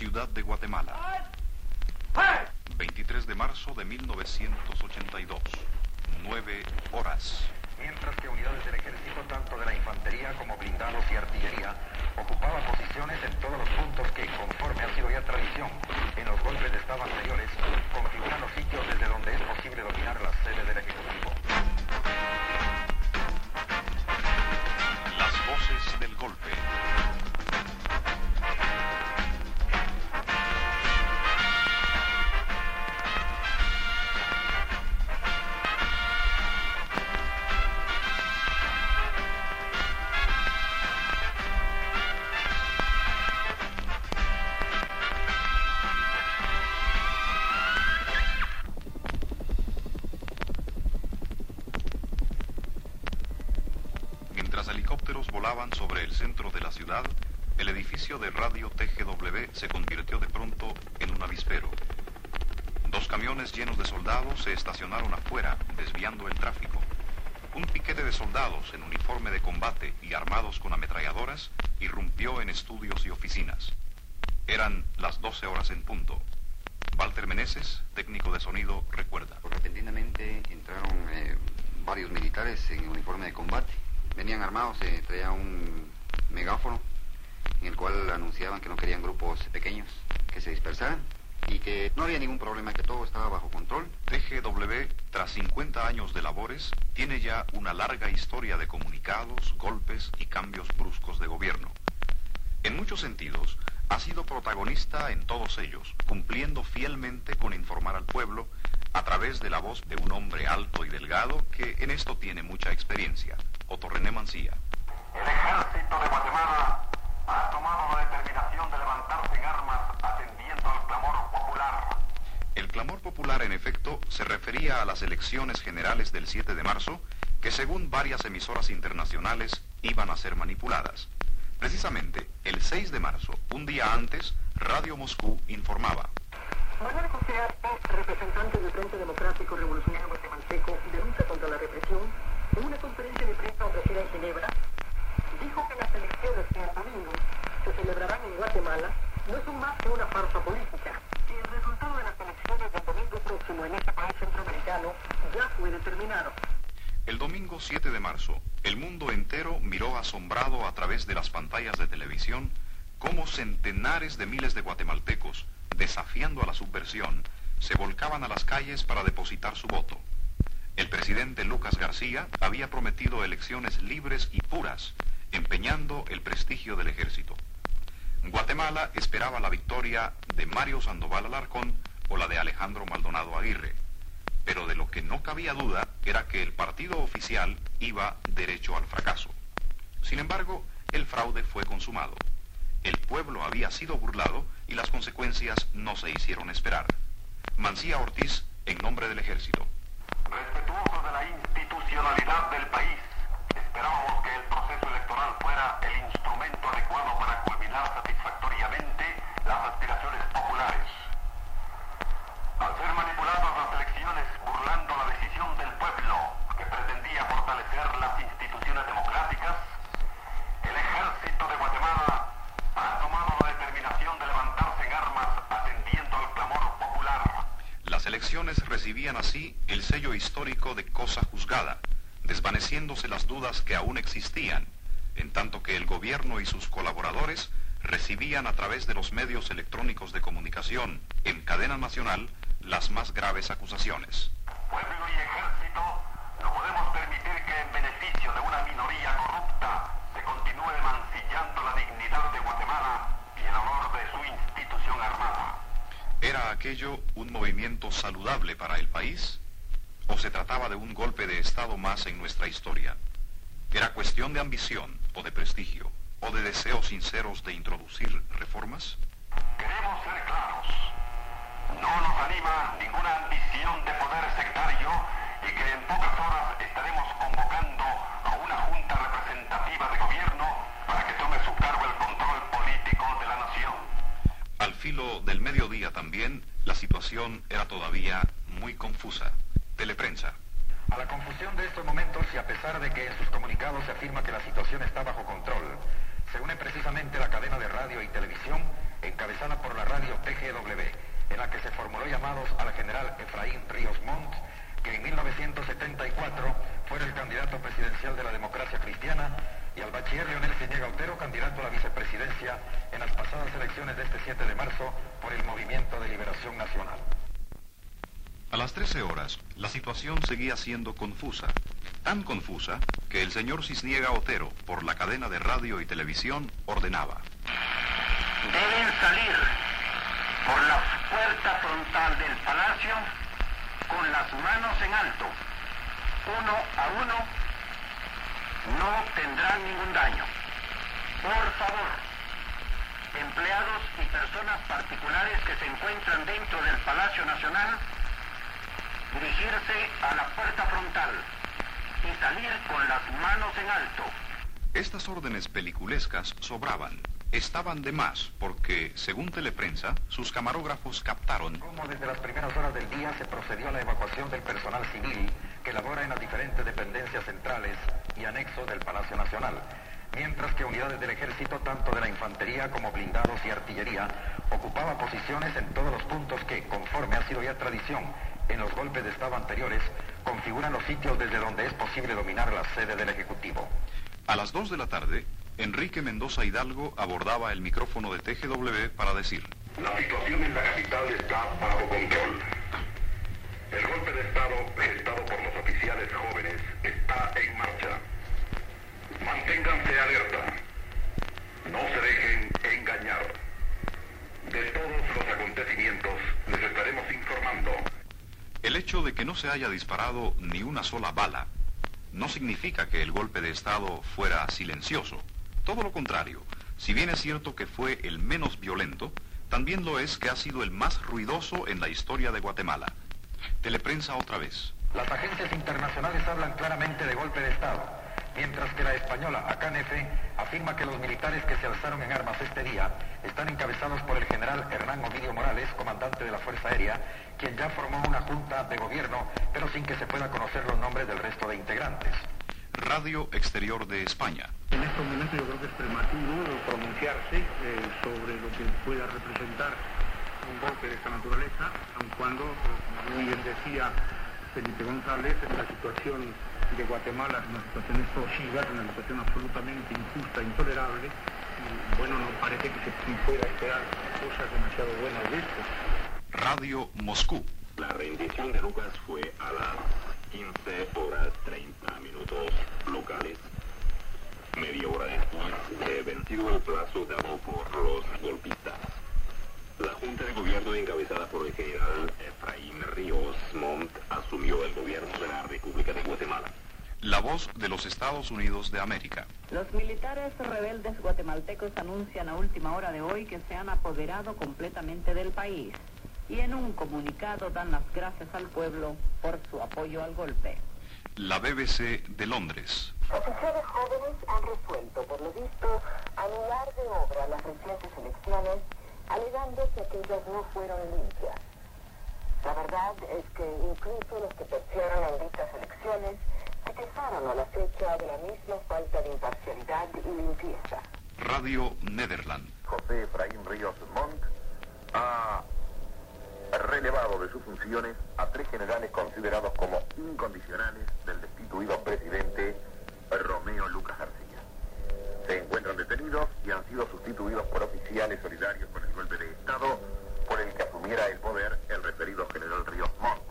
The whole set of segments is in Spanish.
Ciudad de Guatemala. 23 de marzo de 1982. 9 horas. Mientras que unidades del ejército, tanto de la infantería como blindados y artillería, ocupaban posiciones en todos los puntos que, conforme ha sido ya tradición, en los golpes de Estado anteriores, configuran sobre el centro de la ciudad, el edificio de radio TGW se convirtió de pronto en un avispero. Dos camiones llenos de soldados se estacionaron afuera, desviando el tráfico. Un piquete de soldados en uniforme de combate y armados con ametralladoras irrumpió en estudios y oficinas. Eran las 12 horas en punto. Walter Meneses, técnico de sonido, recuerda. Repentinamente entraron eh, varios militares en uniforme de combate. Venían armados, eh, traían un megáfono en el cual anunciaban que no querían grupos pequeños que se dispersaran y que no había ningún problema, que todo estaba bajo control. TGW, tras 50 años de labores, tiene ya una larga historia de comunicados, golpes y cambios bruscos de gobierno. En muchos sentidos, ha sido protagonista en todos ellos, cumpliendo fielmente con informar al pueblo a través de la voz de un hombre alto y delgado que en esto tiene mucha experiencia, Otto René Mancía. El ejército de Guatemala ha tomado la determinación de levantarse en armas atendiendo al clamor popular. El clamor popular, en efecto, se refería a las elecciones generales del 7 de marzo, que según varias emisoras internacionales iban a ser manipuladas. Precisamente, el 6 de marzo, un día antes, Radio Moscú informaba. Manuel José Arce, representante del Frente Democrático Revolucionario Guatemalteco de lucha contra la represión, en una conferencia de prensa ofrecida en Dijo que las elecciones que el domingo se celebrarán en Guatemala no son más que una farsa política y el resultado de las elecciones del domingo próximo en este país centroamericano ya fue determinado. El domingo 7 de marzo, el mundo entero miró asombrado a través de las pantallas de televisión cómo centenares de miles de guatemaltecos, desafiando a la subversión, se volcaban a las calles para depositar su voto. El presidente Lucas García había prometido elecciones libres y puras, empeñando el prestigio del ejército. Guatemala esperaba la victoria de Mario Sandoval Alarcón o la de Alejandro Maldonado Aguirre. Pero de lo que no cabía duda era que el partido oficial iba derecho al fracaso. Sin embargo, el fraude fue consumado. El pueblo había sido burlado y las consecuencias no se hicieron esperar. Mancía Ortiz, en nombre del ejército. Institucionalidad del país, Recibían así el sello histórico de cosa juzgada, desvaneciéndose las dudas que aún existían, en tanto que el gobierno y sus colaboradores recibían a través de los medios electrónicos de comunicación en cadena nacional las más graves acusaciones. Aquello un movimiento saludable para el país? ¿O se trataba de un golpe de Estado más en nuestra historia? ¿Era cuestión de ambición o de prestigio o de deseos sinceros de introducir reformas? Queremos ser claros. No nos anima ninguna ambición de poder sectario y que en pocas horas estaremos convocando a una junta representativa de gobierno para que tome su cargo el control político de la nación. Al filo del mediodía también, la situación era todavía muy confusa. Teleprensa. A la confusión de estos momentos y a pesar de que en sus comunicados se afirma que la situación está bajo control, se une precisamente la cadena de radio y televisión encabezada por la radio TGW, en la que se formuló llamados al general Efraín Ríos Montt, que en 1974 fuera el candidato presidencial de la democracia cristiana, y al bachiller Leonel Ciñega Otero, candidato a la vicepresidencia en las pasadas elecciones de este 7 de marzo por el Movimiento de Liberación Nacional. A las 13 horas, la situación seguía siendo confusa, tan confusa que el señor Cisniega Otero, por la cadena de radio y televisión, ordenaba. Deben salir por la puerta frontal del palacio con las manos en alto, uno a uno, no tendrán ningún daño. Por favor, empleados y personas particulares que se encuentran dentro del Palacio Nacional, dirigirse a la puerta frontal y salir con las manos en alto. Estas órdenes peliculescas sobraban, estaban de más, porque, según Teleprensa, sus camarógrafos captaron Como desde las primeras horas del día se procedió a la evacuación del personal civil que labora en las diferentes dependencias centrales y anexos del Palacio Nacional, mientras que unidades del ejército, tanto de la infantería como blindados y artillería, ocupaban posiciones en todos los puntos que, conforme ha sido ya tradición en los golpes de Estado anteriores, configuran los sitios desde donde es posible dominar la sede del Ejecutivo. A las 2 de la tarde, Enrique Mendoza Hidalgo abordaba el micrófono de TGW para decir, La situación en la capital está haya disparado ni una sola bala no significa que el golpe de Estado fuera silencioso. Todo lo contrario, si bien es cierto que fue el menos violento, también lo es que ha sido el más ruidoso en la historia de Guatemala. Teleprensa otra vez. Las agencias internacionales hablan claramente de golpe de Estado, mientras que la española ACANF afirma que los militares que se alzaron en armas este día están encabezados por el general Hernán Ovidio Morales, comandante de la Fuerza Aérea, quien ya formó una junta de gobierno, pero sin que se pueda conocer los nombres del resto de integrantes. Radio Exterior de España. En estos momentos yo creo que es prematuro pronunciarse eh, sobre lo que pueda representar un golpe de esta naturaleza, aun cuando, como muy bien decía Felipe González, la situación de Guatemala es una situación explosiva, es una situación absolutamente injusta, intolerable, y bueno, no parece que se pueda esperar cosas demasiado buenas de esto. Radio Moscú. La rendición de Lucas fue a las 15 horas 30 minutos locales. Media hora después de vencido el plazo dado por los golpistas. La Junta de Gobierno encabezada por el general Efraín Ríos Montt asumió el gobierno de la República de Guatemala. De los Estados Unidos de América. Los militares rebeldes guatemaltecos anuncian a última hora de hoy que se han apoderado completamente del país y en un comunicado dan las gracias al pueblo por su apoyo al golpe. La BBC de Londres. Oficiales jóvenes han resuelto, por lo visto, anular de obra las recientes elecciones, alegando que aquellas no fueron limpias. La verdad es que incluso los que perdieron en dichas elecciones se quejaron a la fecha de la misma falta de imparcialidad y limpieza. Radio Nederland. José Efraín Ríos Montt ha relevado de sus funciones a tres generales considerados como incondicionales del destituido presidente Romeo Lucas García. Se encuentran detenidos y han sido sustituidos por oficiales solidarios con el golpe de Estado por el que asumiera el poder el referido general Ríos Montt.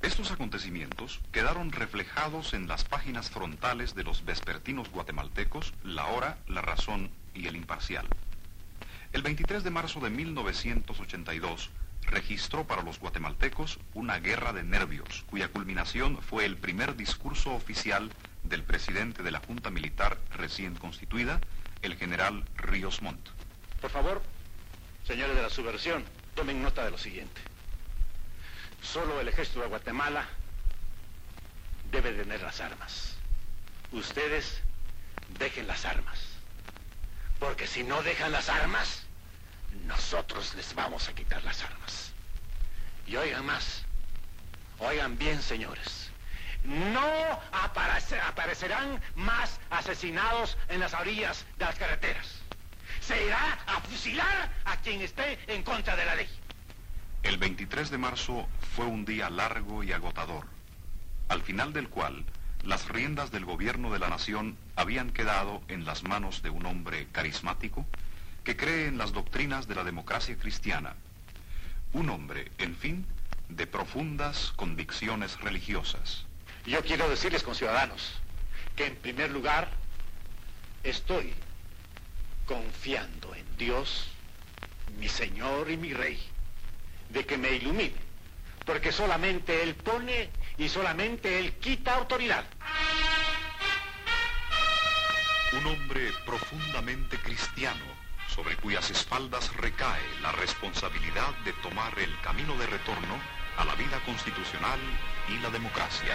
Estos acontecimientos quedaron reflejados en las páginas frontales de los vespertinos guatemaltecos La Hora, La Razón y El Imparcial. El 23 de marzo de 1982 registró para los guatemaltecos una guerra de nervios, cuya culminación fue el primer discurso oficial del presidente de la Junta Militar recién constituida, el general Ríos Montt. Por favor, señores de la subversión, tomen nota de lo siguiente. Solo el ejército de Guatemala debe tener las armas. Ustedes dejen las armas. Porque si no dejan las armas, nosotros les vamos a quitar las armas. Y oigan más, oigan bien, señores. No aparece- aparecerán más asesinados en las orillas de las carreteras. Se irá a fusilar a quien esté en contra de la ley. El 23 de marzo fue un día largo y agotador, al final del cual las riendas del gobierno de la nación habían quedado en las manos de un hombre carismático que cree en las doctrinas de la democracia cristiana. Un hombre, en fin, de profundas convicciones religiosas. Yo quiero decirles, conciudadanos, que en primer lugar estoy confiando en Dios, mi Señor y mi Rey, de que me ilumine, porque solamente Él pone y solamente Él quita autoridad. Un hombre profundamente cristiano, sobre cuyas espaldas recae la responsabilidad de tomar el camino de retorno a la vida constitucional y la democracia.